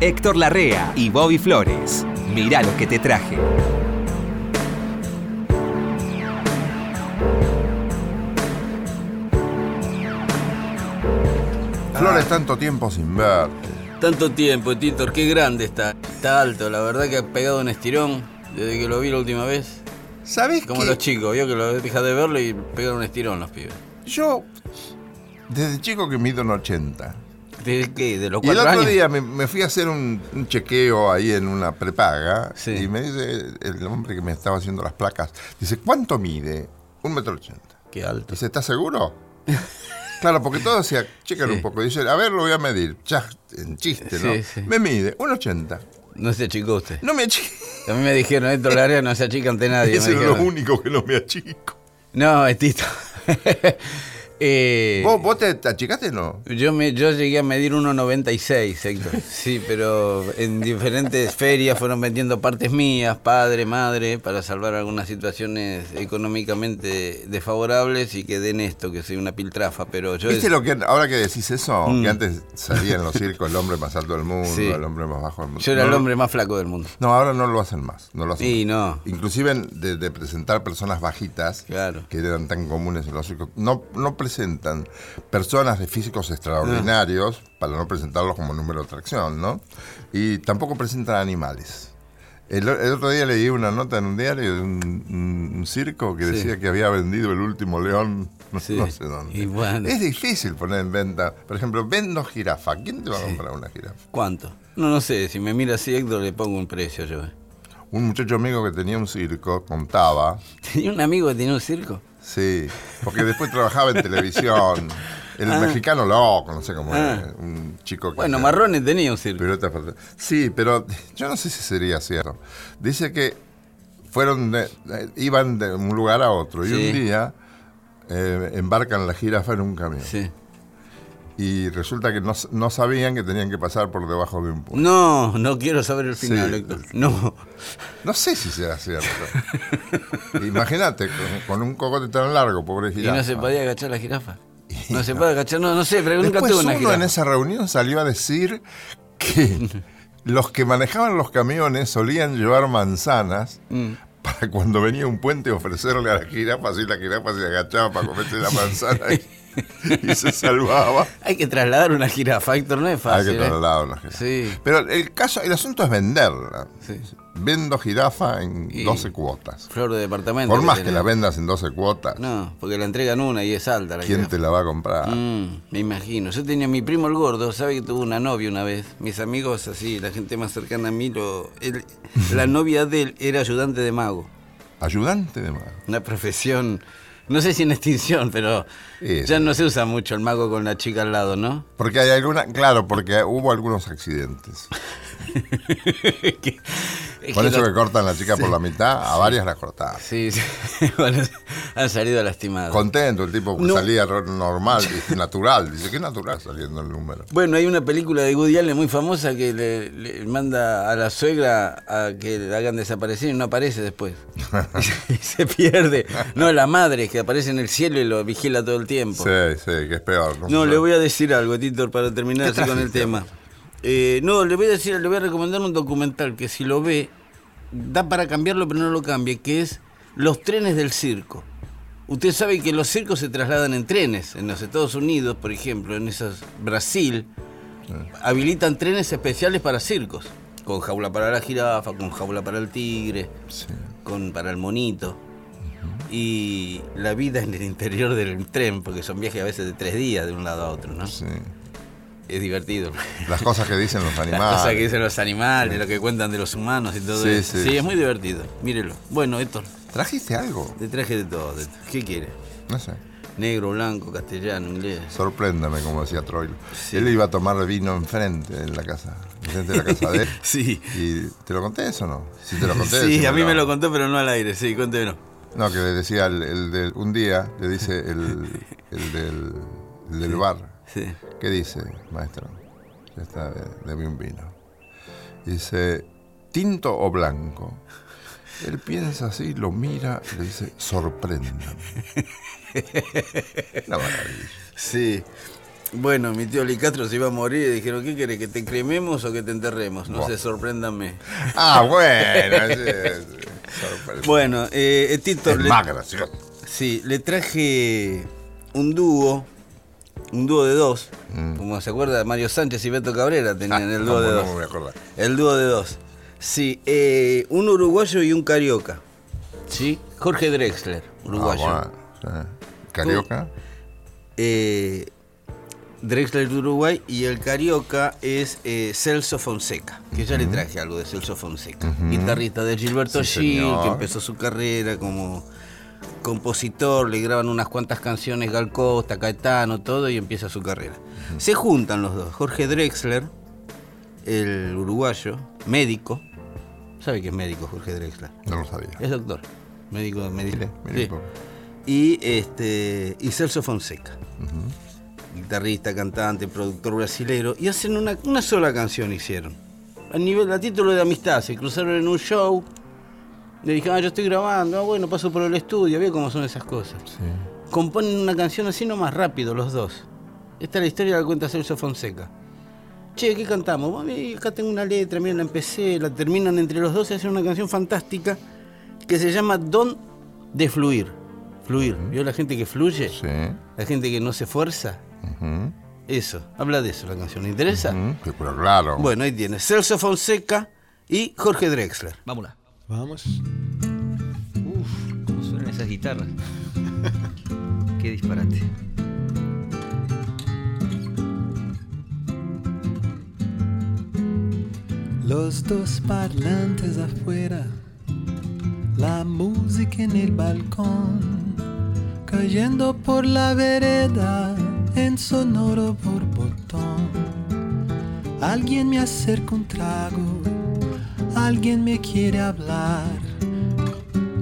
Héctor Larrea y Bobby Flores. Mirá lo que te traje. Flores, tanto tiempo sin verte. Tanto tiempo, Titor, qué grande está. Está alto, la verdad que ha pegado un estirón desde que lo vi la última vez. ¿Sabes Como los chicos, vio que lo deja de verlo y pegan un estirón los pibes. Yo, desde chico que mido en 80. ¿De qué? ¿De los Y el cuatro otro años? día me, me fui a hacer un, un chequeo ahí en una prepaga Sí. y me dice el hombre que me estaba haciendo las placas, dice, ¿cuánto mide? Un metro ochenta. Qué alto. Dice, ¿estás seguro? claro, porque todos decían, chequen Sí. un poco. Dice, a ver, lo voy a medir. Ya, en chiste, ¿no? Sí, sí. Me mide un 80. No se achicó usted. No me achico. A mí me dijeron, Héctor Larrea no se achica ante nadie. Ese es lo único que no me achico. No, Tito. Eh, ¿Vos, vos te, te achicaste o no? Yo, me, yo llegué a medir 1,96, Héctor. Sí, pero en diferentes ferias fueron vendiendo partes mías, padre, madre, para salvar algunas situaciones económicamente desfavorables y que den esto, que soy una piltrafa. Pero yo. ¿Viste es- lo que, ahora que decís eso, Mm. que antes salía en los circos el hombre más alto del mundo, Sí. el hombre más bajo del mundo? yo era No el hombre más flaco del mundo. No, ahora no lo hacen más. No lo hacen Y más. no, Inclusive de, de presentar personas bajitas, Claro. que eran tan comunes en los circos, no, no presentan personas de físicos extraordinarios para no presentarlos como número de atracción, ¿no? Y tampoco presentan animales. El, el otro día leí una nota en un diario de un, circo que Sí. decía que había vendido el último león, no, Sí. no sé dónde. Y bueno. Es difícil poner en venta. Por ejemplo, vendo jirafa. ¿Quién te va a comprar una jirafa? ¿cuánto? No, no sé, si me mira así, Héctor, le pongo un precio yo. eh. Un muchacho amigo que tenía un circo contaba Tenía un amigo que tenía un circo. Sí, porque después trabajaba en televisión. El Ah. mexicano loco, no sé cómo Ah. era, un chico que. Bueno, Marrones tenía un circo. Sí, pero yo no sé si sería cierto. Dice que fueron de- iban de un lugar a otro y un día eh, embarcan la jirafa en un camión. Sí. Y resulta que no, no sabían que tenían que pasar por debajo de un puente. No, no quiero saber el final, Sí. Héctor. No. No sé si sea cierto. Imagínate, con, con un cocote tan largo, pobre ¿Y jirafa. no se podía agachar la jirafa? No se puede agachar, no, no sé, pero nunca tuve una uno jirafa. en esa reunión salió a decir que los que manejaban los camiones solían llevar manzanas Mm. para cuando venía un puente ofrecerle a la jirafa, así la jirafa se agachaba para comerse la manzana y, se salvaba. Hay que trasladar una jirafa, Héctor, no es Hay fácil. que ¿eh? trasladar una jirafa. Sí. Pero el caso, el asunto es venderla. Sí. Vendo jirafa en Y- 12 cuotas. Flor de departamento. Por más que la vendas en 12 cuotas, No, porque la entregan una y es alta la ¿quién jirafa. te la va a comprar? Mm, me imagino. Yo tenía mi primo el gordo, sabe que tuvo una novia una vez. Mis amigos así, la gente más cercana a mí, lo, él- la novia de él era ayudante de mago. Ayudante de mago. Una profesión, no sé si en extinción, pero Sí, ya sí. no se usa mucho el mago con la chica al lado, ¿no? Porque hay alguna, claro, porque hubo algunos accidentes. Es Por que eso lo- que cortan la chica por la mitad, a varias las cortaban. Sí, sí. Bueno, han salido lastimados. Contento, el tipo que No. salía normal, natural. Dice, qué natural saliendo el número. Bueno, hay una película de Woody Allen muy famosa que le, le manda a la suegra a que le hagan desaparecer y no aparece después. y se pierde. No, la madre que aparece en el cielo y lo vigila todo el tiempo. Sí, sí, que es peor. No, le voy a decir algo, Titor, para terminar ¿Qué así con el tema. Eh, no, le voy a decir, le voy a recomendar un documental que si lo ve, da para cambiarlo, pero no lo cambie, que es Los trenes del circo. Usted sabe que los circos se trasladan en trenes. En los Estados Unidos, por ejemplo, en esas Brasil, habilitan trenes especiales para circos. Con jaula para la jirafa, con jaula para el tigre, Sí. con para el monito. Y la vida en el interior del tren, porque son viajes a veces de tres días de un lado a otro, ¿no? Sí. Es divertido. Las cosas que dicen los Las animales. cosas que dicen los animales, lo que cuentan de los humanos y todo Sí, eso. sí, Sí, sí. es muy divertido. Mírelo. Bueno, Héctor, ¿Trajiste algo? te traje de todo. de- ¿Qué quiere? No sé. Negro, blanco, castellano, inglés. Sorpréndame, como decía Troilo. Sí. Él iba a tomar vino enfrente en la casa, enfrente de la casa de él. Sí. ¿Y te lo conté eso o no? Si te lo conté. Sí, a mí me lo contó, pero no al aire. Sí, cuéntemelo. No, que le decía el, el del- un día, le dice el, el del, el del bar. Sí. ¿Qué dice, maestro? Ya está, de- deme un vino. Dice, ¿tinto o blanco? Él piensa así, lo mira y le dice, sorpréndame. Una maravilla. Sí. Bueno, mi tío Licastro se iba a morir y dijeron, ¿qué querés? ¿Que te crememos o que te enterremos? No Buah. sé, sorpréndanme. Ah, bueno. sí. Bueno, eh, Tito, es le, más gracioso. sí, le traje un dúo, un dúo de dos, Mm. como se acuerda, Mario Sánchez y Beto Cabrera tenían el dúo ¿Cómo de no dos. me? El dúo de dos. Sí, eh, un uruguayo y un carioca. ¿Sí? Jorge Drexler, uruguayo. Ah, bueno, sí. Carioca. Eh, Drexler de Uruguay y el carioca es eh, Celso Fonseca, que ya le traje algo de Celso Fonseca. Guitarrista de Gilberto Sí, Gil, señor. que empezó su carrera como compositor, le graban unas cuantas canciones Gal Costa, Caetano, todo y empieza su carrera. Se juntan los dos, Jorge Drexler, el uruguayo, médico, ¿sabe qué es médico Jorge Drexler? No lo sabía. Es doctor, médico de medicina. Sí. Y este y Celso Fonseca. Guitarrista, cantante, productor brasilero. Y hacen una, una sola canción hicieron. A nivel, a título de amistad. Se cruzaron en un show. Le dijeron, ah, yo estoy grabando. Ah, bueno, paso por el estudio. Ve cómo son esas cosas. Sí. Componen una canción así nomás rápido los dos. Esta es la historia que la cuenta Celso Fonseca. Che, ¿qué cantamos? Acá tengo una letra, miren, la empecé, la terminan entre los dos y hacen una canción fantástica que se llama Don de Fluir. Fluir. ¿Vio la gente que fluye? Sí. La gente que no se esfuerza. Ujú. Eso, habla de eso la canción. ¿Le interesa? Pero claro. Bueno, ahí tiene. Celso Fonseca y Jorge Drexler. Vámonos. Vamos. Uf, cómo suenan esas guitarras. Qué disparate. Los dos parlantes afuera, la música en el balcón, cayendo por la vereda en sonoro borbotón. Alguien me acerca un trago, alguien me quiere hablar.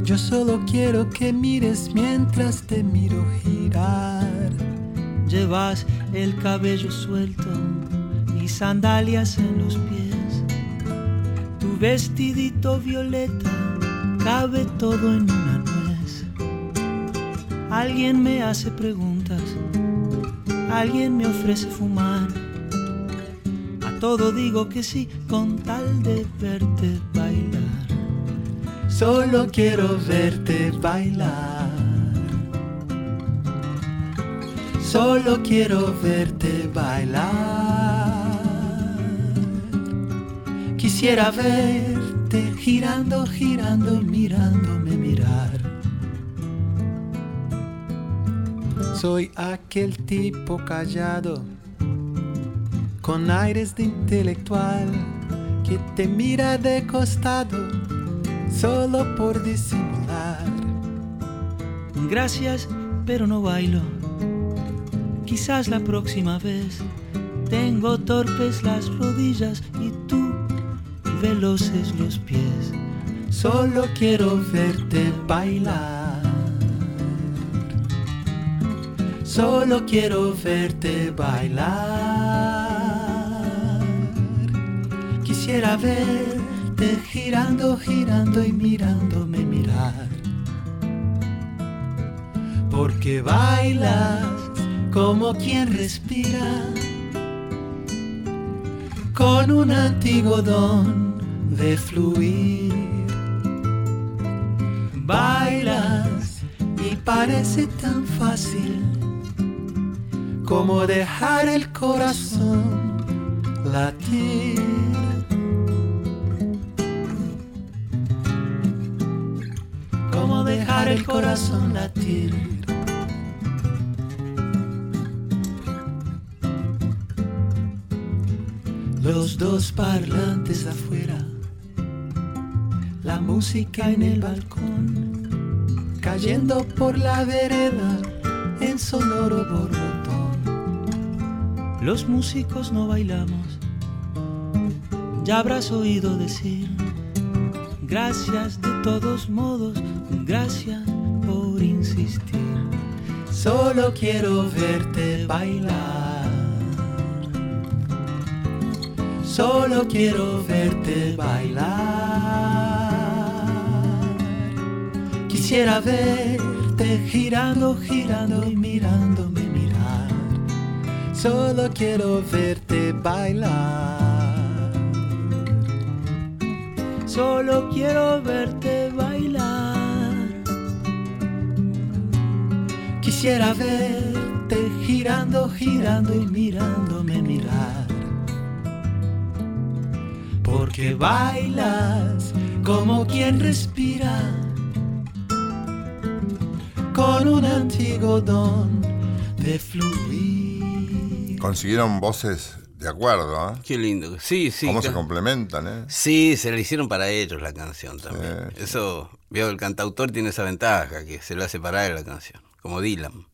Yo solo quiero que mires mientras te miro girar. Llevas el cabello suelto y sandalias en los pies. Tu vestidito violeta cabe todo en una nuez. Alguien me hace preguntas, alguien me ofrece fumar. Todo digo que sí con tal de verte bailar. Solo quiero verte bailar. Solo quiero verte bailar. Quisiera verte girando, girando, mirándome mirar. Soy aquel tipo callado, con aires de intelectual, que te mira de costado solo por disimular. Gracias, pero no bailo. Quizás la próxima vez tengo torpes las rodillas y tú veloces los pies. Solo quiero verte bailar. Solo quiero verte bailar. Quisiera verte girando, girando y mirándome mirar. Porque bailas como quien respira con un antiguo don de fluir. Bailas y parece tan fácil como dejar el corazón latir. Dejar el corazón latir. Los dos parlantes afuera, la música en el balcón, cayendo por la vereda en sonoro borbotón. Los músicos no bailamos. Ya habrás oído decir, gracias de todos modos, gracias por insistir. Solo quiero verte bailar. Solo quiero verte bailar. Quisiera verte girando, girando y mirándome mirar. solo quiero verte bailar. Solo quiero verte bailar. Quisiera verte girando, girando y mirándome mirar. Porque bailas como quien respira con un antiguo don de fluir. Consiguieron voces de acuerdo, ¿eh? Qué lindo. Sí, sí. Cómo se complementan, ¿eh? Sí, se le hicieron para ellos la canción también. Sí, Eso, veo, el cantautor tiene esa ventaja, que se lo hace para él la canción, como Dylan.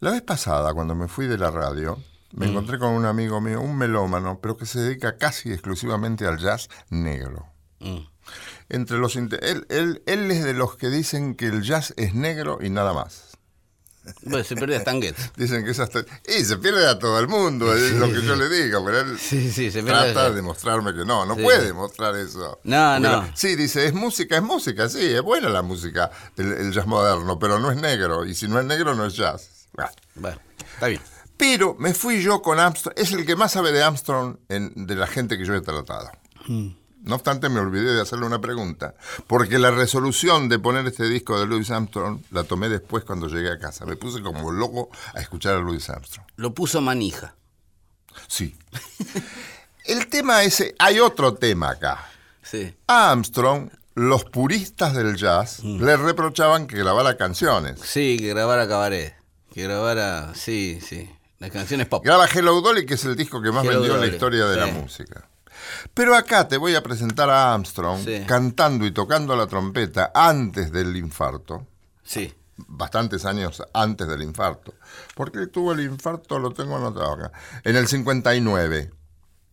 La vez pasada, cuando me fui de la radio, Mm. me encontré con un amigo mío, un melómano, pero que se dedica casi exclusivamente al jazz negro. Mm. Entre los él, él es de los que dicen que el jazz es negro y nada más. Bueno, se perdió Stan Getz. Dicen que es hasta... Y se pierde a todo el mundo, es lo que yo le digo, pero él Sí, sí, se pierde. trata de mostrarme que no, no puede mostrar eso. No, no. Sí, dice, es música, es música, sí, es buena la música, el, el jazz moderno, pero no es negro, y si no es negro no es jazz. Bueno. Bueno, está bien. Pero me fui yo con Armstrong, es el que más sabe de Armstrong en- de la gente que yo he tratado. No obstante, me olvidé de hacerle una pregunta, porque la resolución de poner este disco de Louis Armstrong la tomé después cuando llegué a casa. Me puse como loco a escuchar a Louis Armstrong. Lo puso manija. Sí. El tema ese, hay otro tema acá. Sí. A Armstrong, los puristas del jazz le reprochaban que grabara canciones. Sí, que grabara cabaret. Que grabara. Sí, sí. Las canciones pop. Graba Hello Dolly, que es el disco que más Hello vendió en la historia de sí. la música. Pero acá te voy a presentar a Armstrong Sí. cantando y tocando la trompeta antes del infarto, Sí. bastantes años antes del infarto. ¿Por qué tuvo el infarto? Lo tengo anotado acá. En el 59.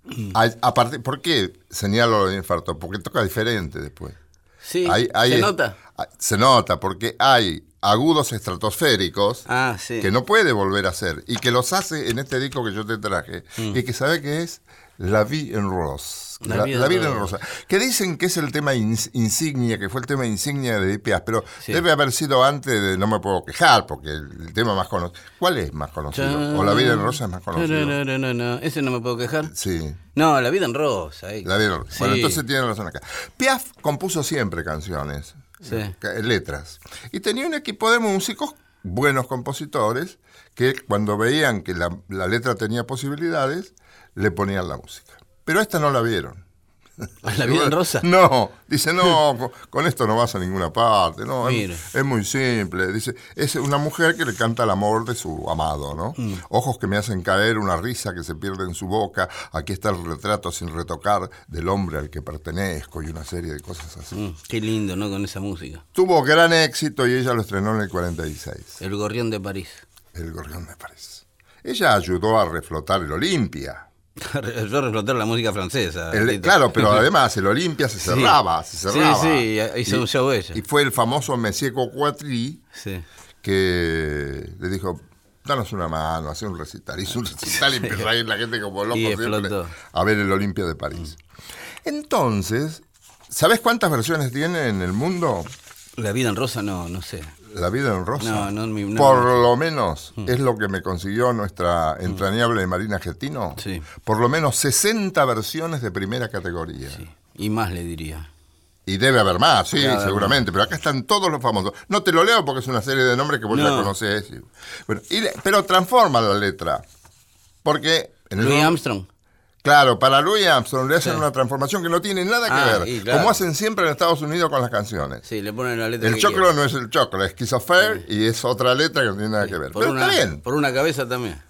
Mm. A, a ¿Por qué señalo el infarto? Porque toca diferente después. Sí. Hay- hay- ¿Se nota? ah, Se nota, porque hay agudos estratosféricos Ah, sí. que no puede volver a hacer y que los hace en este disco que yo te traje Mm. y que sabe que es La Vie en Rose. La La, Vida en. Rosa. Que dicen que es el tema ins- insignia, que fue el tema insignia de Piaf, pero Sí. debe haber sido antes de No me puedo quejar, porque el, tema más conocido. ¿Cuál es más conocido? ¿O La Vida en Rosa es más conocido? No, no, no, no. Ese no me puedo quejar. Sí. No, la vida en rosa. ahí. La Vida en Rosa. Bueno, entonces tiene razón acá. Piaf compuso siempre canciones, Sí. eh, ca- letras. Y tenía un equipo de músicos, buenos compositores, que cuando veían que la, la letra tenía posibilidades, le ponían la música. Pero esta no la vieron. ¿La vida en rosa? No, dice, no, con, con esto no vas a ninguna parte, no, es muy simple. Dice, es una mujer que le canta el amor de su amado, ¿no? Mm. Ojos que me hacen caer, una risa que se pierde en su boca, aquí está el retrato sin retocar del hombre al que pertenezco y una serie de cosas así. Mm, qué lindo, ¿no? Con esa música. Tuvo gran éxito y ella lo estrenó en el 46, El gorrión de París. El Gorrión de París. Ella ayudó a reflotar el Olimpia. Yo reflotar la música francesa. El- claro, pero además el Olimpia se cerraba, se Sí, cerraba. sí, hizo un show ella. Y fue el famoso Monsieur Coquatry Sí. que le dijo, danos una mano, hace un recital. Hizo un recital y empezó a ir la gente como loco Y siempre a ver el Olimpia de París. Entonces, ¿sabes cuántas versiones tiene en el mundo La vida en rosa, no, no sé. La vida en rosa? No, no, mi- no. Por lo menos es lo que me consiguió nuestra entrañable Marina Getino. Sí. Por lo menos 60 versiones de primera categoría. Y más le diría. Y debe haber más, sí, haber seguramente, pero acá están todos los famosos. No te lo leo porque es una serie de nombres que vos ya No. conocés. Bueno, y le- pero transforma la letra. Porque en el Louis ro- Armstrong. Claro, para Louis Armstrong le hacen Sí. una transformación que no tiene nada que Ah, ver, claro. como hacen siempre en Estados Unidos con las canciones. Sí, le ponen la letra El choclo no es el choclo, es Schizofer y es otra letra que no tiene nada que ver. Por Pero una, está bien, por una cabeza también.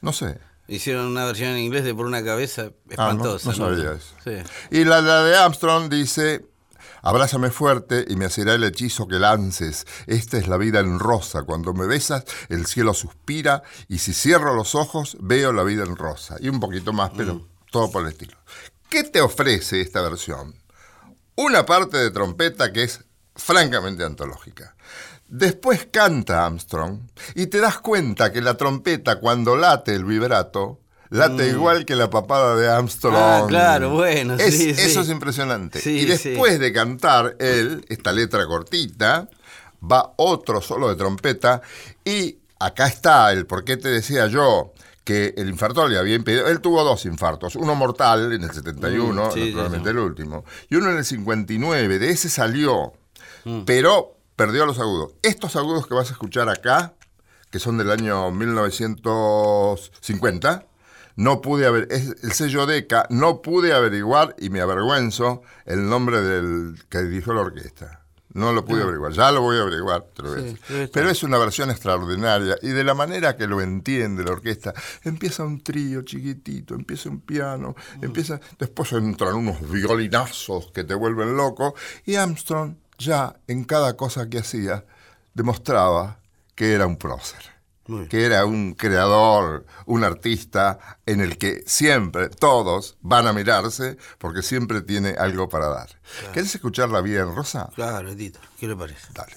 no sé. Hicieron una versión en inglés de por una cabeza Ah, no, espantosa. no sabía eso. Sí. Y la, la de Armstrong dice, abrázame fuerte y me hacerá el hechizo que lances. Esta es la vida en rosa. Cuando me besas, el cielo suspira y si cierro los ojos, veo la vida en rosa. Y un poquito más, pero Mm. todo por el estilo. ¿Qué te ofrece esta versión? Una parte de trompeta que es francamente antológica. Después canta Armstrong y te das cuenta que la trompeta cuando late el vibrato, late igual que la papada de Armstrong. Mm. Ah, claro, bueno, Es- sí, sí. Eso es impresionante. Sí, y después de cantar él, esta letra cortita, va otro solo de trompeta y acá está el por qué te decía yo que el infarto le había impedido. Él tuvo dos infartos, uno mortal en el 71, Mm, naturalmente el último, y uno en el 59. De ese salió, Mm. pero perdió los agudos. Estos agudos que vas a escuchar acá, que son del año 1950, no pude haber, es el sello DECA, no pude averiguar, y me avergüenzo, el nombre del que dirigió la orquesta. No lo pude averiguar, ya lo voy a averiguar, te lo voy a Sí, decir. debe estar. Pero es una versión extraordinaria y de la manera que lo entiende la orquesta, empieza un trío chiquitito, empieza un piano, empieza, después entran unos violinazos que te vuelven loco y Armstrong ya en cada cosa que hacía demostraba que era un prócer. Que era un creador, un artista en el que siempre todos van a mirarse porque siempre tiene algo para dar. ¿Querés escucharla bien, Rosa? Claro, Edito, ¿qué le parece? Dale.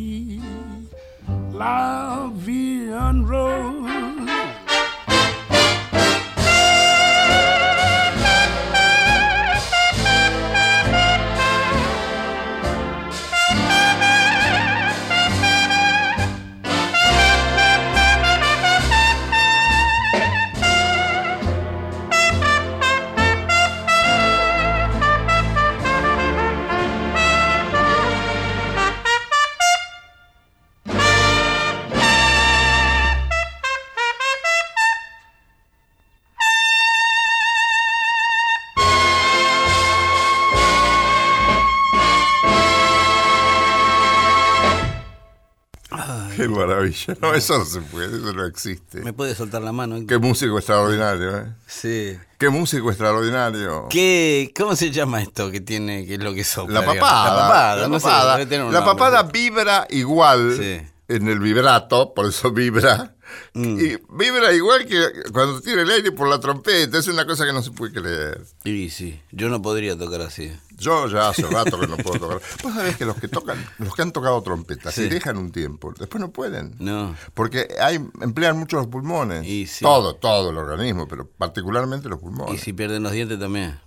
La Vie maravilla. No, eso no se puede, eso no existe. ¿Me puede soltar la mano? Qué músico extraordinario, ¿eh? Sí. Qué músico extraordinario. ¿Qué, ¿Cómo se llama esto que tiene, que es lo que sopla? La papada. La papada, la no nombre. papada vibra igual Sí. en el vibrato, por eso vibra. Mm. Y vibra igual que cuando tira el aire por la trompeta. Es una cosa que no se puede creer. Y sí, yo no podría tocar así. Yo ya hace rato que no puedo tocar. Vos sabés que los que tocan, los que han tocado trompeta, Sí. si dejan un tiempo, después no pueden. No. Porque hay, emplean mucho los pulmones. Y sí. Todo, todo el organismo, pero particularmente los pulmones. Y si pierden los dientes también.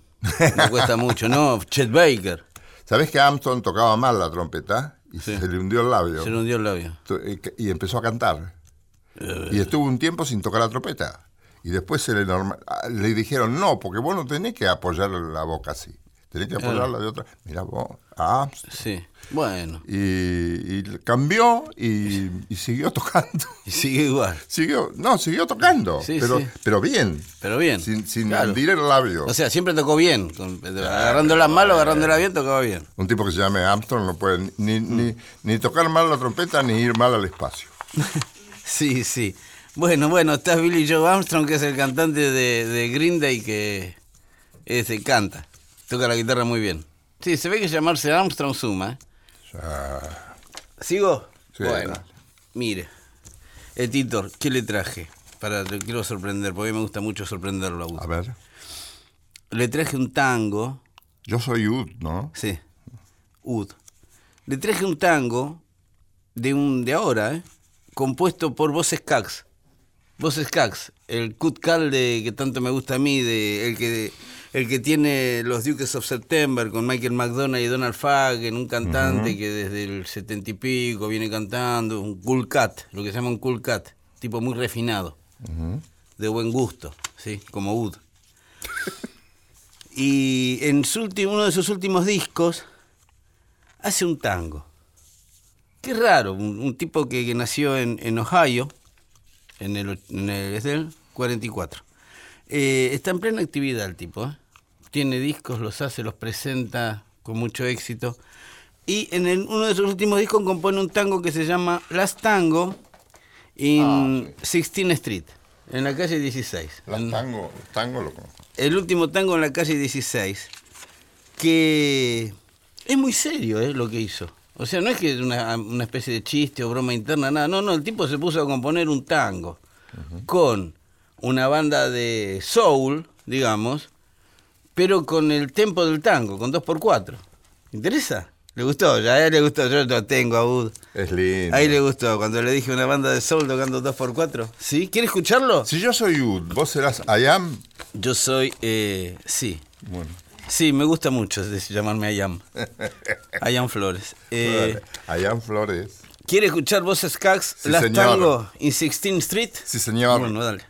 No cuesta mucho, no. Chet Baker. ¿Sabés que Armstrong tocaba mal la trompeta? Y Sí. se le hundió el labio. Se le hundió el labio. Y empezó a cantar. Y estuvo un tiempo sin tocar la trompeta. Y después se le, norma- ah, le dijeron, no, porque vos no tenés que apoyar la boca así. Tenés que apoyarla de otra. Mira vos, a Armstrong. Sí. Bueno. Y, y cambió y, y siguió tocando. Y sigue igual. Siguió, no, siguió tocando. Sí, pero, sí. pero bien. Pero bien. Sin, sin Claro. hundir el labio. O sea, siempre tocó bien. Con- agarrándola mal o agarrándola bien, tocaba bien. Un tipo que se llame Armstrong no puede ni, ni, ni tocar mal la trompeta ni ir mal al espacio. Sí, sí. Bueno, bueno, está Billy Joe Armstrong, que es el cantante de, de Green Day, que ese canta. Toca la guitarra muy bien. Sí, se ve que llamarse Armstrong suma. ¿eh? ¿Sigo? Sí, bueno, dale. mire. Eh, Titor, ¿qué le traje? Para, te quiero sorprender, porque a mí me gusta mucho sorprenderlo a Ud. A ver. Le traje un tango, Yo soy Ud, ¿no? sí, Ud. Le traje un tango de un de ahora, ¿eh? Compuesto por Voces Cax. Voces Cax, el cut cal de que tanto me gusta a mí, de el que el que tiene los Dukes of September con Michael McDonough y Donald Fagen, un cantante que desde el setenta y pico viene cantando, un cool cat, lo que se llama un cool cat, tipo muy refinado, de buen gusto, sí, como Wood. y en su último, uno de sus últimos discos hace un tango. Qué raro, un, un tipo que, que nació en, en Ohio, en el, och- en el- es del 44. Eh, está en plena actividad el tipo, ¿eh? tiene discos, los hace, los presenta con mucho éxito. Y en el- uno de sus últimos discos compone un tango que se llama Last Tango in 16th Street, en la calle 16. Las En- tango, tango lo conozco. el último tango en la calle 16, que es muy serio ¿eh? lo que hizo. O sea, no es que es una, una especie de chiste o broma interna, nada. No, no, el tipo se puso a componer un tango con una banda de soul, digamos, pero con el tempo del tango, con 2x4. ¿Interesa? ¿Le gustó? Ya a él le gustó, yo lo tengo a Bud. Es lindo. Ahí le gustó, cuando le dije una banda de soul tocando 2x4. ¿Sí? ¿Quiere escucharlo? Si yo soy Ud, vos serás I am. Yo soy, eh, sí, Bueno. Sí, me gusta mucho llamarme Ayam. Ayam Flores. Eh, I am Flores. ¿Quiere escuchar voces Cax? Sí, Las señor. Tango in 16th Street. Sí, señor. Bueno, dale.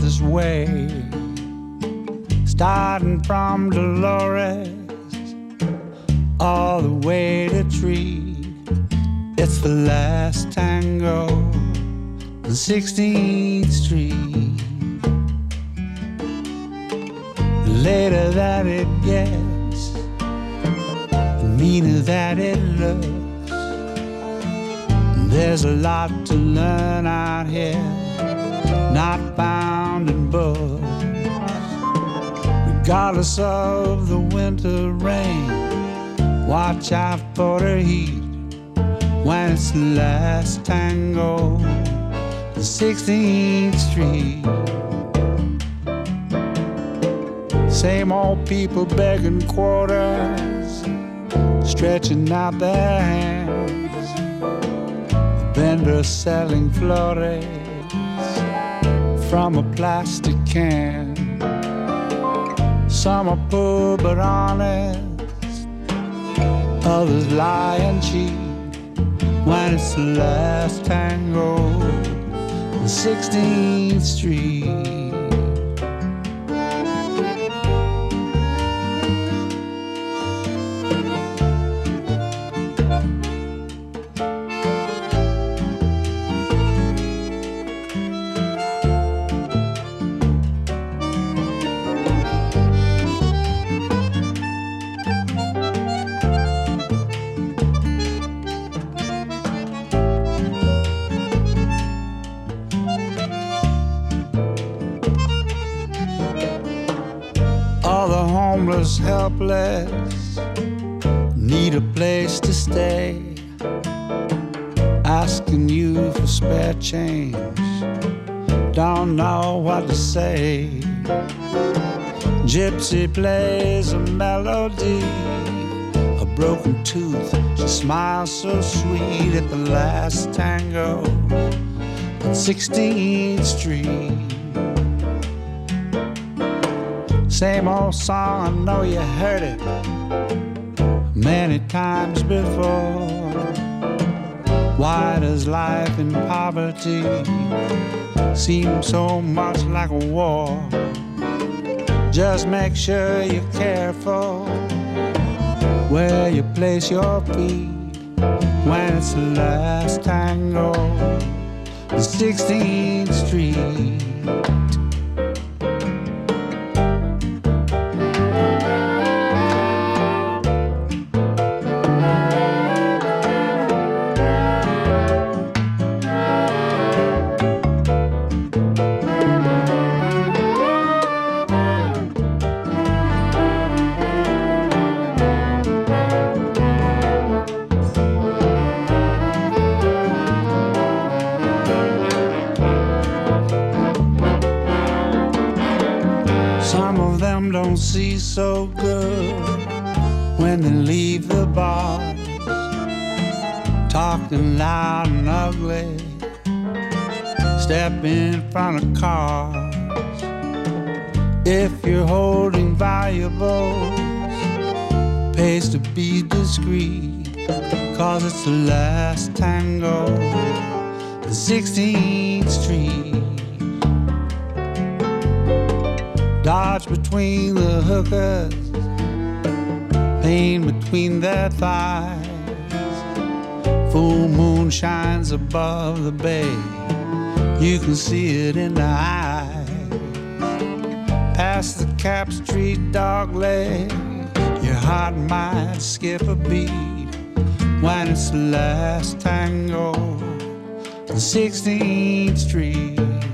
This way. Starting from Dolores all the way to Tree, it's the last tango on 16th Street. The later that it gets, the meaner that it looks. There's a lot to learn out here, not found in books. Regardless of the winter rain, watch out for the heat when it's the last tango, the 16th Street. Same old people begging quarters, stretching out their hands. The vendor selling flores from a plastic can. Some are poor but honest, others lie and cheat. When it's the last tango, the 16th Street. Homeless, helpless need a place to stay. Asking you for spare change, don't know what to say. Gypsy plays a melody, a broken tooth. She smiles so sweet at the last tango on 16th Street. Same old song, I know you heard it many times before. Why does life in poverty seem so much like a war? Just make sure you're careful where you place your feet when it's the last tango, the 16th Street. Talking loud and ugly, step in front of cars. If you're holding valuables, pays to be discreet, cause it's the last tango, the 16th Street. Dodge between the hookers, pain between their thighs. Full moon shines above the bay, you can see it in the eyes. Past the Cap Street dog leg, your heart might skip a beat when it's the last tango, the 16th Street.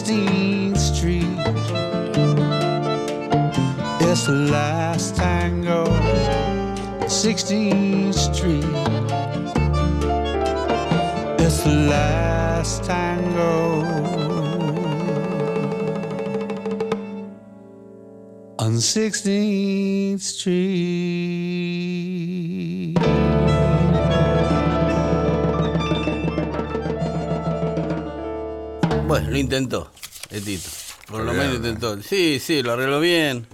16th Street. It's the last tango, 16th Street. It's the last tango on 16th Street. Bueno, lo intentó, el Tito. Por lo Bien, menos intentó. Sí, sí, lo arregló bien.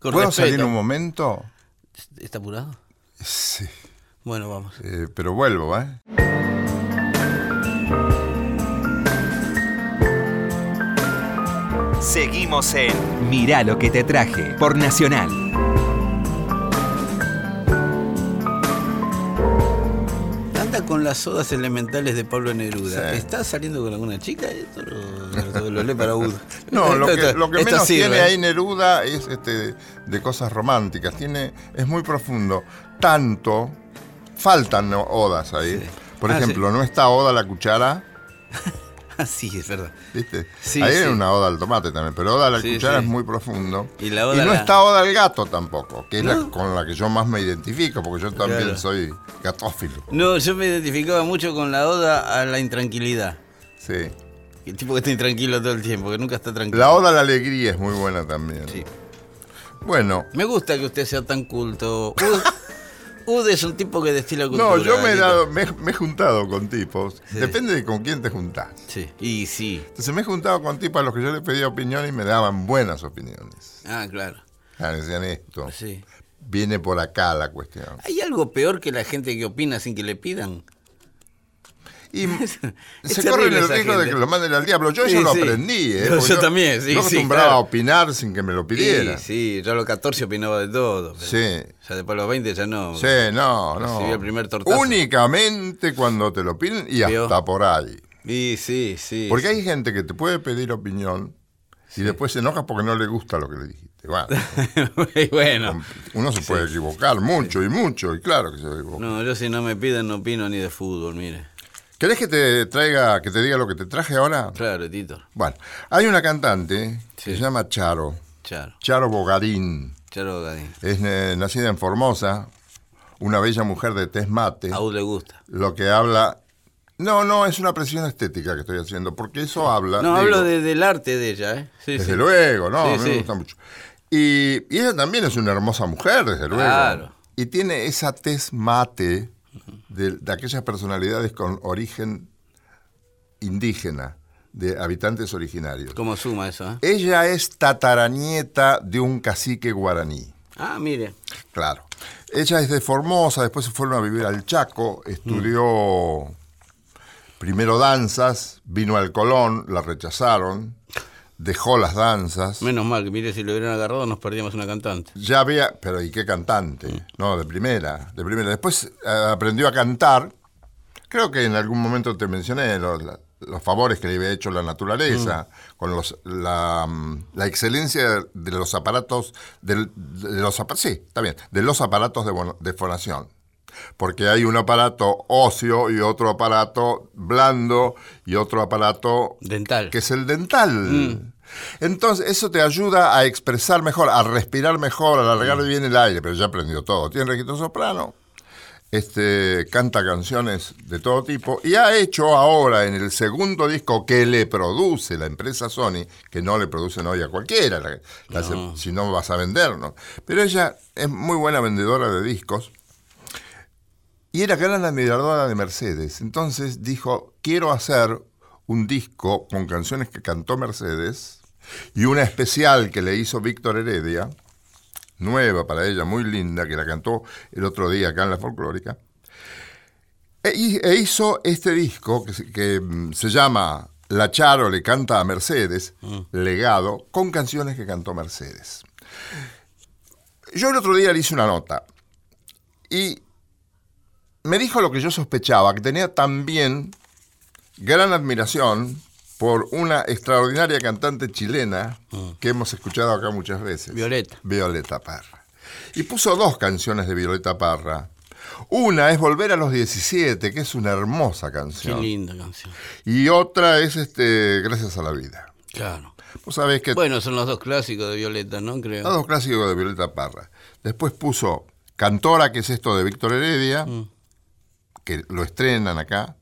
Con ¿Puedo respeto. salir un momento? ¿Está apurado? Sí. Bueno, vamos. Eh, pero vuelvo, ¿eh? Seguimos en Mirá lo que te traje por Nacional. Con las sodas elementales de Pablo Neruda. Sí. ¿Está saliendo con alguna chica? Esto lo, lo- lo lee para Udo. No, lo que, lo que esto menos sirve. tiene ahí Neruda es este, de cosas románticas. Tiene, es muy profundo. Tanto, faltan odas ahí. Por Ah, ejemplo, no está Oda la cuchara. sí, es verdad. ¿Viste? Sí, Ahí sí. hay una oda al tomate también, pero oda a la Sí, cuchara es muy profundo. Y la oda a no la- está oda al gato tampoco, que es la con la que yo más me identifico, porque yo también Claro. soy gatófilo. No, yo me identificaba mucho con la oda a la intranquilidad. Sí. El tipo que está intranquilo todo el tiempo, que nunca está tranquilo. La oda a la alegría es muy buena también. Sí. Bueno, Me gusta que usted sea tan culto. Ud, Ud es un tipo que destila cultura. no, yo me he, dado, me, me he juntado con tipos. Sí. Depende de con quién te juntás. Sí, y sí. Entonces me he juntado con tipos a los que yo les pedía opinión y me daban buenas opiniones. Ah, claro. Ah, decían esto. Sí. Viene por acá la cuestión. ¿Hay algo peor que la gente que opina sin que le pidan? Y se corren el riesgo de que lo manden al diablo. Yo Sí, eso lo aprendí, ¿eh? Yo- también, sí, Yo acostumbraba claro. a opinar sin que me lo pidiera. Sí, sí, yo a los 14 opinaba de todo. pero Sí. Ya después a los 20 ya no. Sí, no, no. Recibí el primer tortazo. Únicamente cuando te lo piden y Vio. hasta por ahí. Sí, sí, sí. Porque hay gente que te puede pedir opinión y después se enoja porque no le gusta lo que le dijiste. Bueno, bueno. uno se puede equivocar mucho y mucho, y claro que se equivoca. No, yo si no me piden no opino ni de fútbol, mire. ¿Querés que te traiga, que te diga lo que te traje ahora? Claro, Tito. Bueno, hay una cantante que se llama Charo, Charo. Charo Bogarín. Charo Gadín. Es eh, nacida en Formosa, una bella mujer de tez mate. A Ud le gusta. Lo que habla. No, no, es una presión estética que estoy haciendo, porque eso habla. No, digo, hablo de- del arte de ella, ¿eh? Sí, Desde sí. luego, no, a mí me gusta mucho. Y, y ella también es una hermosa mujer, desde luego. Claro. Y tiene esa tez mate de, de aquellas personalidades con origen indígena, de habitantes originarios. ¿Cómo suma eso, eh? Ella es tataranieta de un cacique guaraní. Ah, mire. Claro. Ella es de Formosa, después se fueron a vivir al Chaco, estudió primero danzas, vino al Colón, la rechazaron, dejó las danzas. Menos mal que mire, si lo hubieran agarrado nos perdíamos una cantante. Ya había, pero ¿y qué cantante? No, de primera, de primera. Después eh, aprendió a cantar. Creo que en algún momento te mencioné los, los favores que le había hecho la naturaleza, con los, la, mm, la excelencia de los aparatos, del- de los, sí, está bien, de los aparatos de, de fonación. Porque hay un aparato óseo y otro aparato blando y otro aparato Dental. que es el dental. Entonces, eso te ayuda a expresar mejor, a respirar mejor, a alargar bien el aire, pero ya aprendió todo. Tiene registro soprano, este, canta canciones de todo tipo y ha hecho ahora en el segundo disco que le produce la empresa Sony, que no le producen hoy a cualquiera, si no vas a vender, ¿no? Pero ella es muy buena vendedora de discos y era gran admiradora de Mercedes. Entonces dijo, quiero hacer un disco con canciones que cantó Mercedes y una especial que le hizo Víctor Heredia, nueva para ella, muy linda, que la cantó el otro día acá en la folclórica. E, e hizo este disco que, se- que, mm, se llama La Charo le canta a Mercedes, legado, con canciones que cantó Mercedes. Yo el otro día le hice una nota y me dijo lo que yo sospechaba, que tenía también gran admiración por una extraordinaria cantante chilena que hemos escuchado acá muchas veces. Violeta. Violeta Parra. Y puso dos canciones de Violeta Parra. Una es Volver a los 17, que es una hermosa Qué canción. linda canción. Y otra es este Gracias a la vida. Claro. Vos sabés que Bueno, son los dos clásicos de Violeta, ¿no? Creo. los dos clásicos de Violeta Parra. Después puso Cantora, que es esto de Víctor Heredia, que lo estrenan acá.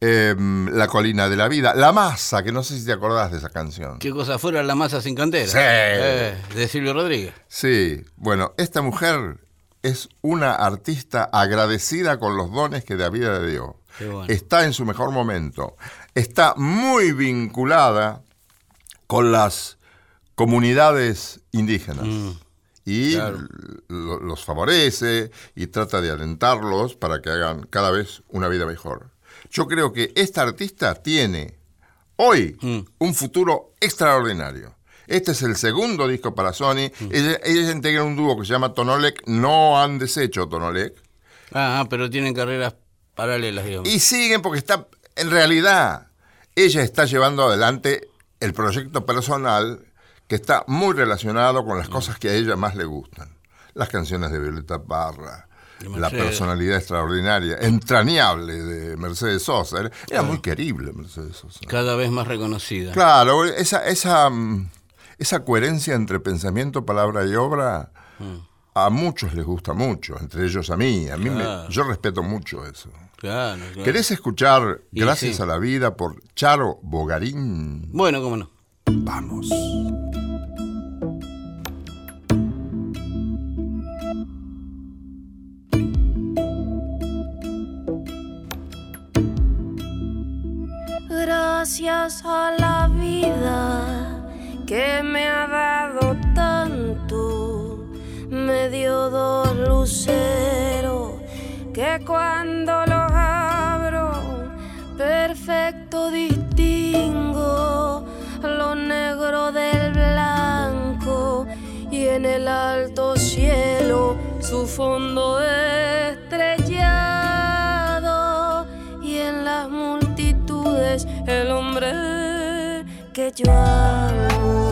Em, la colina de la vida. La masa, que no sé si te acordás de esa canción. ¿Qué cosa fuera la masa sin cantera? Sí. Eh, de Silvio Rodríguez. Sí, bueno, esta mujer es una artista agradecida con los dones que David le dio. Bueno. Está en su mejor momento. Está muy vinculada con las comunidades indígenas. Y claro. lo- los favorece y trata de alentarlos para que hagan cada vez una vida mejor. Yo creo que esta artista tiene hoy Mm. un futuro extraordinario. Este es el segundo disco para Sony. Mm. Ella, ella integra un dúo que se llama Tonolec. No han deshecho Tonolec. Ah, ah, pero tienen carreras paralelas, digamos. Y siguen porque está, en realidad, ella está llevando adelante el proyecto personal que está muy relacionado con las cosas que a ella más le gustan. Las canciones de Violeta Parra, la personalidad extraordinaria, entrañable de Mercedes Sosa. Era, muy querible Mercedes Sosa. Cada vez más reconocida. Claro, esa, esa, mm, esa coherencia entre pensamiento, palabra y obra Mm. a muchos les gusta mucho, entre ellos a mí. A mí me- yo respeto mucho eso. Claro, claro. ¿Querés escuchar Gracias sí. a la vida por Charo Bogarín? Bueno, cómo no. Vamos. Gracias a la vida que me ha dado tanto, me dio dos luceros que cuando los abro, perfecto distingo lo negro del blanco y en el alto cielo su fondo estrellado y en las multitudes el hombre que yo amo.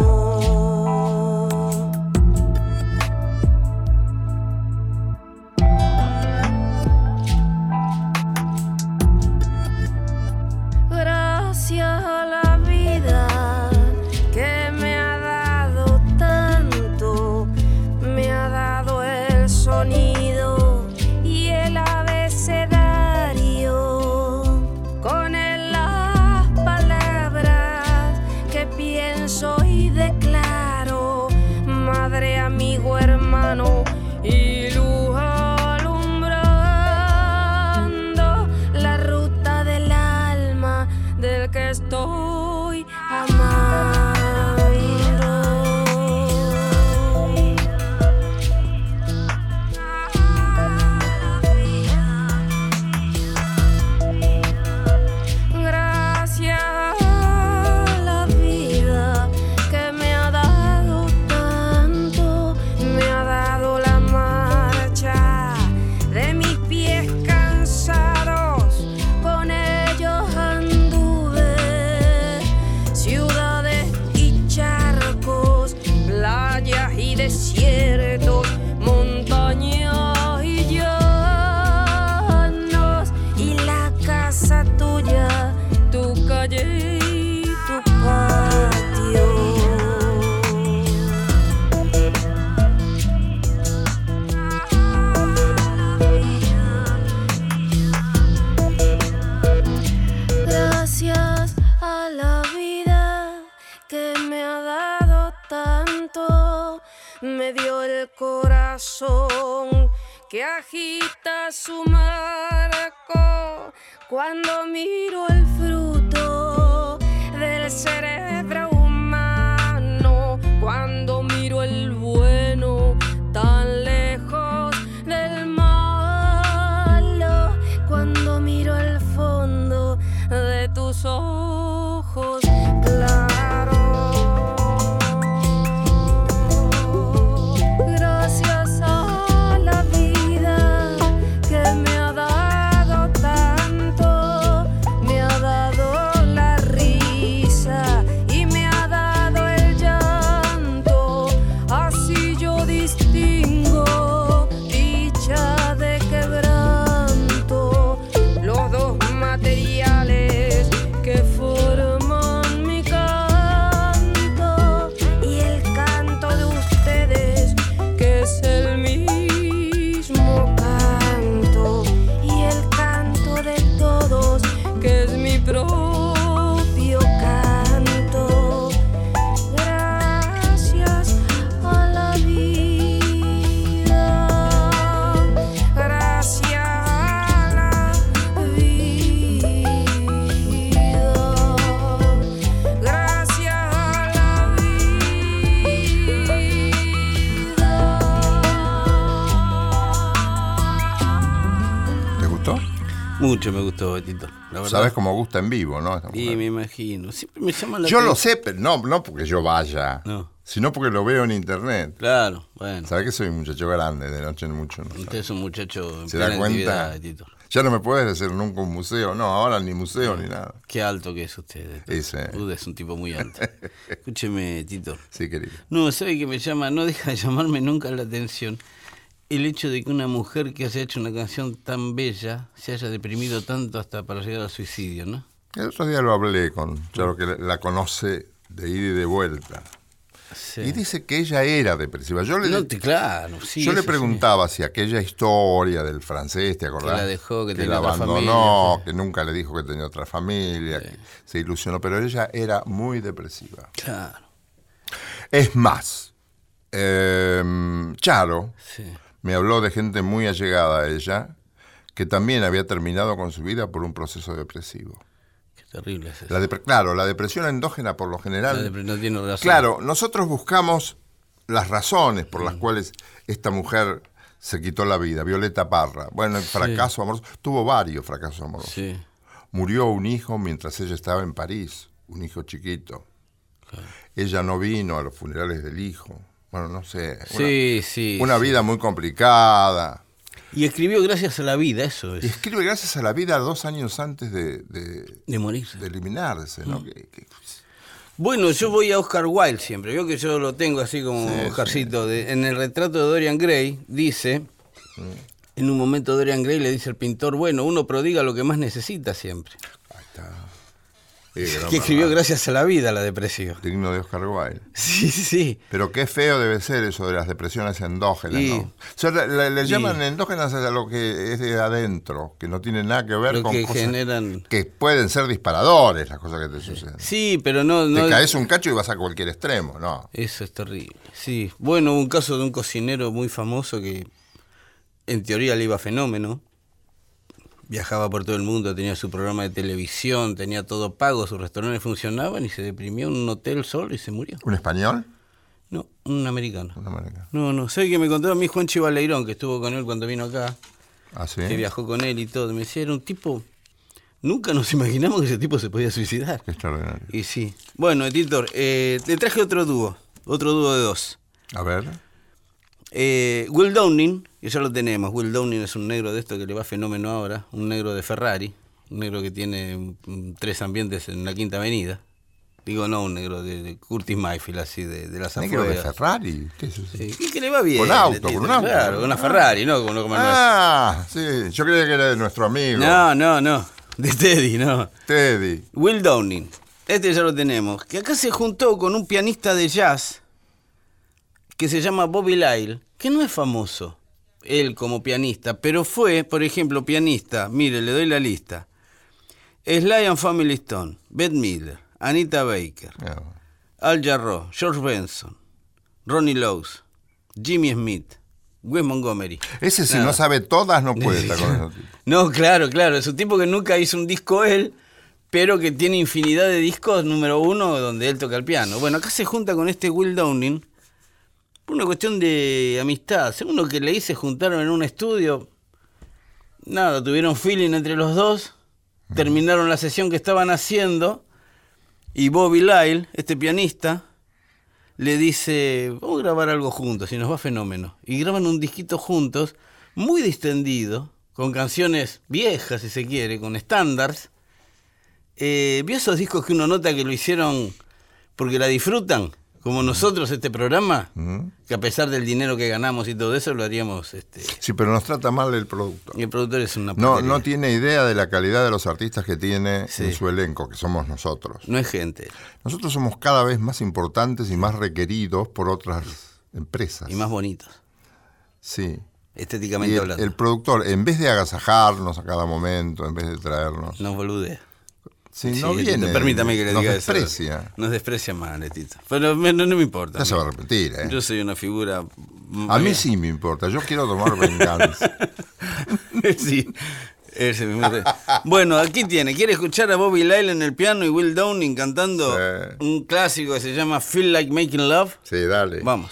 Agita su marco cuando miro el fruto Mucho me gustó, Betito. Sabes cómo gusta en vivo, ¿no? Mujer. me imagino. Siempre me llama la Yo lo sé, pero no, no porque yo vaya, No. sino porque lo veo en internet. Claro, bueno. Sabes que soy un muchacho grande, de noche en mucho. ¿no? Usted es un muchacho en ¿Se da cuenta? Betito. Ya no me puedes decir nunca un museo, no, ahora ni museo ni nada. Qué alto que es usted. Ese. Usted es un tipo muy alto. Escúcheme, Tito. Sí, querido. No, ¿sabe que me llama? No deja de llamarme nunca la atención. El hecho de que una mujer que haya hecho una canción tan bella se haya deprimido tanto hasta para llegar al suicidio, ¿no? El otro día lo hablé con Charo, que la conoce de ida y de vuelta. Sí. Y dice que ella era depresiva. Yo le, No, claro, sí. yo le sí. preguntaba si aquella historia del francés, ¿te acordás? Que la dejó, que tenía la otra abandonó, familia, que nunca le dijo que tenía otra familia, que se ilusionó, pero ella era muy depresiva. Claro, Es más, eh, Charo sí. Me habló de gente muy allegada a ella que también había terminado con su vida por un proceso depresivo. Qué terrible es eso. La claro, la depresión endógena por lo general no tiene razón. Claro, nosotros buscamos las razones por las cuales esta mujer se quitó la vida. Violeta Parra. Bueno, el fracaso amoroso. Tuvo varios fracasos amorosos. Sí, Murió un hijo mientras ella estaba en París, un hijo chiquito. Ella no vino a los funerales del hijo. Bueno, no sé. Una, sí, sí. una sí. vida muy complicada. Y escribió Gracias a la vida, eso es. Y escribe gracias a la vida dos años antes de, de- De morir. de eliminarse, Mm. ¿no? Que- que- Bueno, yo voy a Oscar Wilde siempre. Veo que yo lo tengo así como Sí, Oscarcito. en el retrato de Dorian Gray dice, Mm. en un momento Dorian Gray le dice al pintor, bueno, uno prodiga lo que más necesita siempre. ahí está. Sí, gran que escribió. Gracias a la vida, la depresión. Digno de Oscar Wilde. Sí, sí. Pero qué feo debe ser eso de las depresiones endógenas, Y- ¿no? O sea, le, le- le y- llaman endógenas a lo que es de adentro, que no tiene nada que ver con que cosas generan- que pueden ser disparadores las cosas que te suceden. Sí, pero no... no Te caes un cacho y vas a cualquier extremo, ¿no? Eso es terrible. Sí. Bueno, hubo un caso de un cocinero muy famoso que en teoría le iba fenómeno. Viajaba por todo el mundo, tenía su programa de televisión, tenía todo pago, sus restaurantes funcionaban y se deprimió en un hotel solo y se murió. ¿Un español? No, un americano. Una manera. No, no, sé que me contó a mí Juan Chivaleirón, que estuvo con él cuando vino acá, ¿Ah, sí? que viajó con él y todo. Me decía, era un tipo... Nunca nos imaginamos que ese tipo se podía suicidar. Qué extraordinario. Y sí. Bueno, Titor, eh, te traje otro dúo, otro dúo de dos. A ver. Eh, Will Downing, que ya lo tenemos. Will Downing es un negro de esto que le va fenómeno ahora, un negro de Ferrari, un negro que tiene mm, tres ambientes en la Quinta Avenida. Digo, no un negro de, de Curtis Mayfield, así, de, de las Negro de. Ferrari. ¿Qué es eso? Sí, que le va bien. Con auto, con un auto. Claro, con una Ferrari, no como, como el Ah, sí. Yo creía que era de nuestro amigo. No, no, no. De Teddy, no. Teddy. Will Downing. Este ya lo tenemos. Que acá se juntó con un pianista de jazz que se llama Bobby Lyle, que no es famoso, él como pianista, pero fue, por ejemplo, pianista. Mire, le doy la lista. Sly and Family Stone, Beth Miller, Anita Baker, Ah, Al Jarreau, George Benson, Ronnie Lowes, Jimmy Smith, Wes Montgomery. Ese si Nada. no sabe todas no puede estar con esos tipos. No, claro, claro. Es un tipo que nunca hizo un disco él, pero que tiene infinidad de discos número uno donde él toca el piano. Bueno, acá se junta con este Will Downing por una cuestión de amistad. Según lo que leí, se juntaron en un estudio. Nada, tuvieron feeling entre los dos. Terminaron la sesión que estaban haciendo. Y Bobby Lyle, este pianista, le dice, vamos a grabar algo juntos y nos va fenómeno. Y graban un disquito juntos, muy distendido, con canciones viejas, si se quiere, con estándares. Eh, ¿Vio esos discos que uno nota que lo hicieron porque la disfrutan? Como nosotros este programa, que a pesar del dinero que ganamos y todo eso, lo haríamos... Este, Sí, pero nos trata mal el producto. y el productor es una No, no tiene idea de la calidad de los artistas que tiene Sí. en su elenco, que somos nosotros. No es gente. Nosotros somos cada vez más importantes y más requeridos por otras empresas. Y más bonitos, Sí. estéticamente Y el, hablando. el productor, en vez de agasajarnos a cada momento, en vez de traernos, Nos boludea. Si Sí, no Letito, viene, permítame que le nos diga eso. desprecia. Nos desprecia más, Letito. Pero me- no, no me importa. Ya se va a repetir, ¿eh? Yo soy una figura... A mí sí me importa, yo quiero tomar venganza. sí. Ese mismo. bueno, aquí tiene. ¿Quiere escuchar a Bobby Lyle en el piano y Will Downing cantando Sí. un clásico que se llama Feel Like Making Love? Sí, dale. Vamos.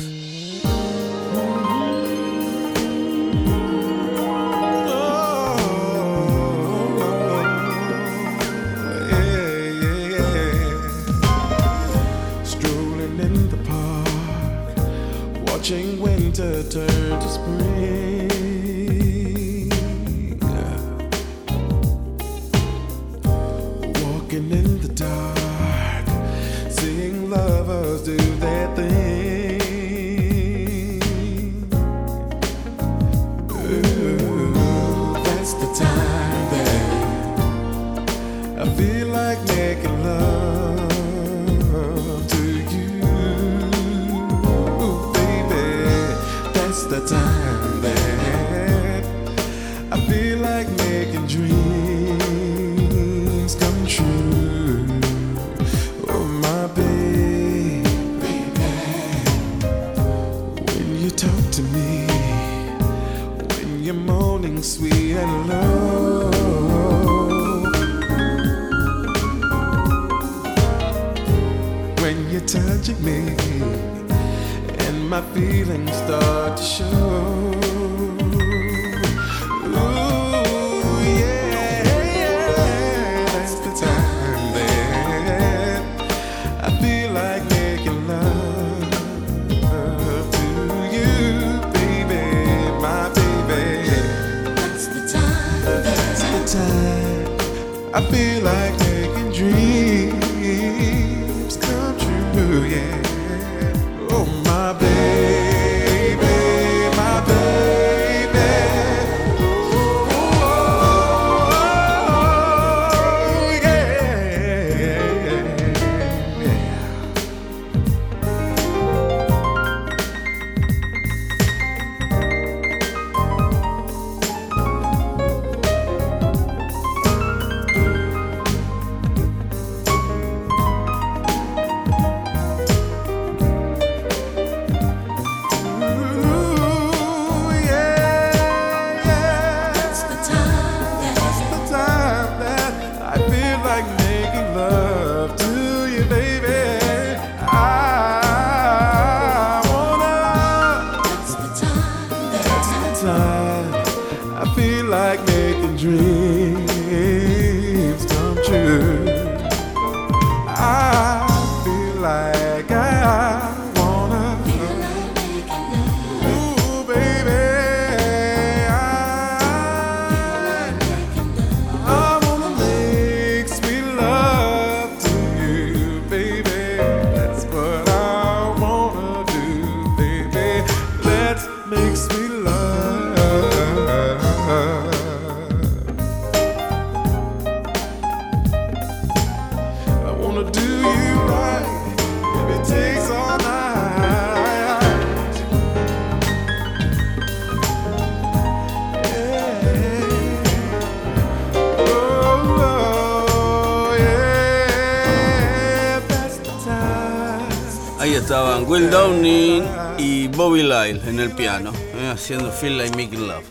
En el piano, eh, haciendo Feel Like Making Love.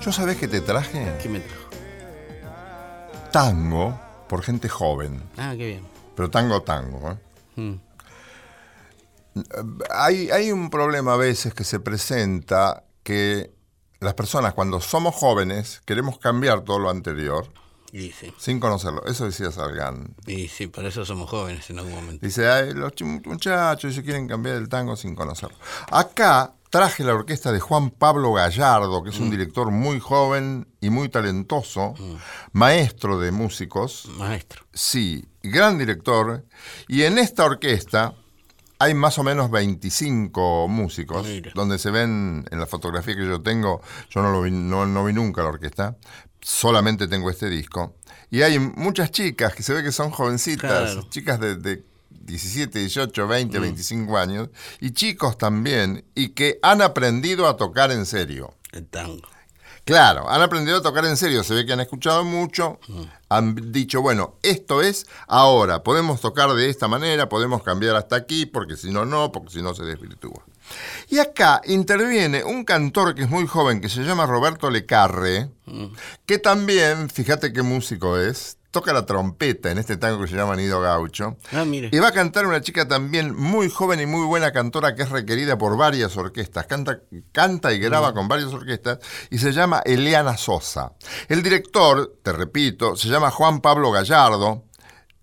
¿Yo sabés que te traje? ¿Qué me trajo? Tango por gente joven. Ah, qué bien. Pero tango, tango. ¿eh? Mm. Hay, hay un problema a veces que se presenta que las personas cuando somos jóvenes queremos cambiar todo lo anterior Y sí, sin conocerlo. Eso decía Salgan. y sí, por eso somos jóvenes en algún momento. Dice, "Ay, los ch- muchachos se quieren cambiar el tango sin conocerlo. Acá traje la orquesta de Juan Pablo Gallardo, que es un director muy joven y muy talentoso, maestro de músicos. Maestro. Sí, gran director. Y en esta orquesta hay más o menos 25 músicos, Mira. donde se ven en la fotografía que yo tengo, yo no, lo vi, no, no vi nunca la orquesta, solamente tengo este disco. Y hay muchas chicas que se ve que son jovencitas, Claro. chicas de, de 17, 18, 20, 25 años, y chicos también, y que han aprendido a tocar en serio. El tango. Claro, han aprendido a tocar en serio, se ve que han escuchado mucho, han dicho, bueno, esto es ahora, podemos tocar de esta manera, podemos cambiar hasta aquí, porque si no, no, porque si no se desvirtúa. Y acá interviene un cantor que es muy joven, que se llama Roberto Lecarre, que también, fíjate qué músico es, toca la trompeta en este tango que se llama Nido Gaucho. Ah, mire. Y va a cantar una chica también muy joven y muy buena cantora que es requerida por varias orquestas. Canta, canta y graba con varias orquestas y se llama Eliana Sosa. El director, te repito, se llama Juan Pablo Gallardo.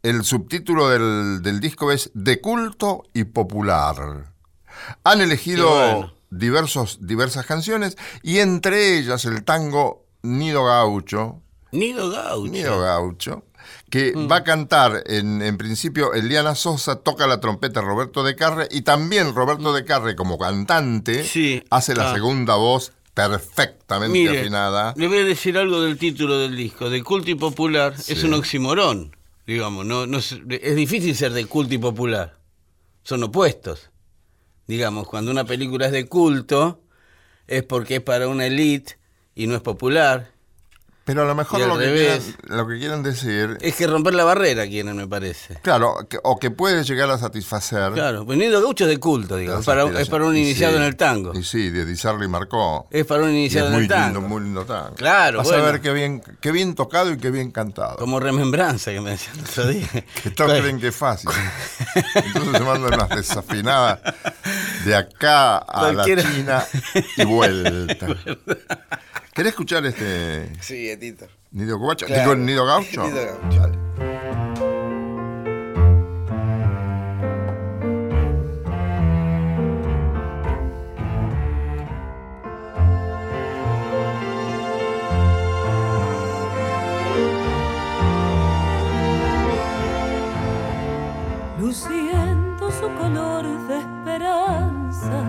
El subtítulo del, del disco es De culto y popular. Han elegido bueno. diversos, diversas canciones y entre ellas el tango Nido Gaucho, Nido Gaucho. Nido Gaucho, que va a cantar en, en principio Eliana Sosa, toca la trompeta Roberto de Carre y también Roberto de Carre como cantante Sí, hace la segunda voz perfectamente Mire, afinada. le voy a decir algo del título del disco. De culto y popular es un oximorón, digamos. No, no es, es difícil ser de culto y popular. Son opuestos. Digamos, cuando una película es de culto, es porque es para una elite y no es popular. Pero a lo mejor lo que, revés. quieren, lo que quieren decir, Es que romper la barrera quieren, me parece. claro, que- o que puede llegar a satisfacer. Claro, pues Nido Gaucho de culto, digamos. Para- es para un iniciado sí, en el tango. Y sí, de Di Sarli marcó. Es para un iniciado en muy el tango. lindo, muy lindo tango. Claro, Vas bueno. a ver qué bien, qué bien tocado y qué bien cantado. Como remembranza que me decían el otro día. Que todos Claro. creen que es fácil. Entonces se mandan unas desafinadas de acá a Cualquiera. la China y vuelta. ¿Querés escuchar este Sí, Etito. Nido Guacho? Claro. Digo, el Nido Gaucho. Nido Gaucho. Luciendo su color de esperanza,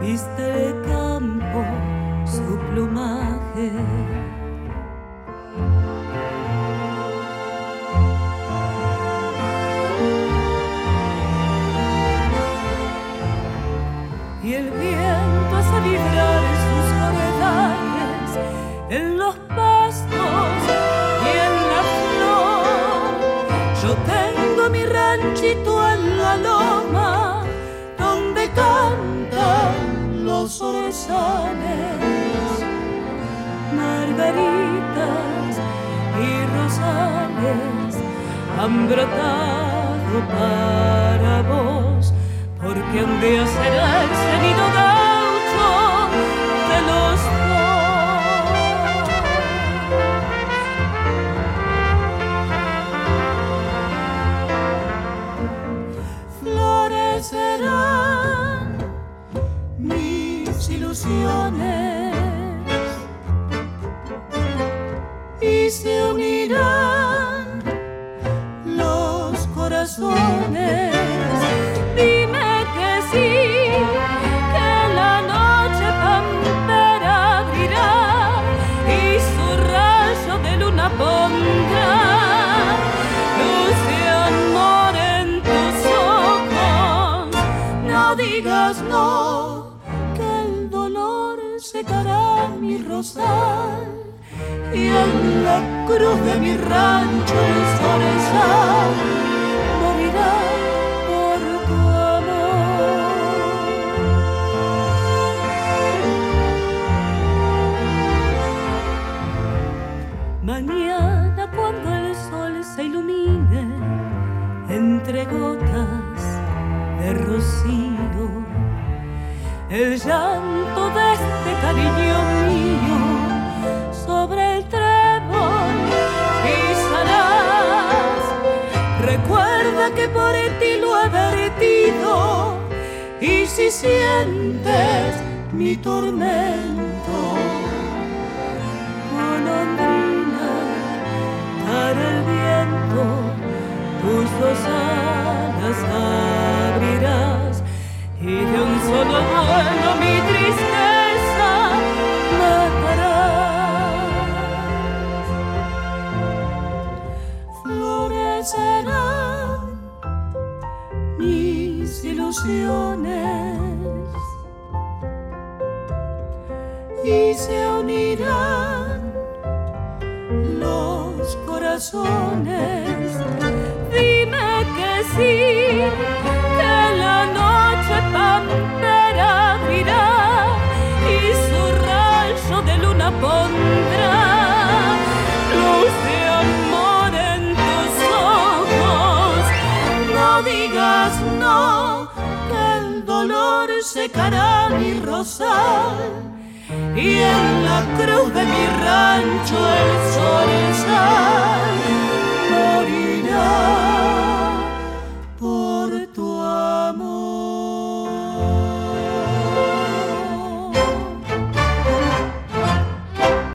viste el campo su plumaje. Si sientes mi tormento, golondrina, para el viento, tus dos alas abrirás y de un solo vuelo mi tristeza Dime que sí, que la noche pampera abrirá y su rayo de luna pondrá luz de amor en tus ojos. No digas no, que el dolor secará mi rosal y en la cruz de mi rancho el sol morirá.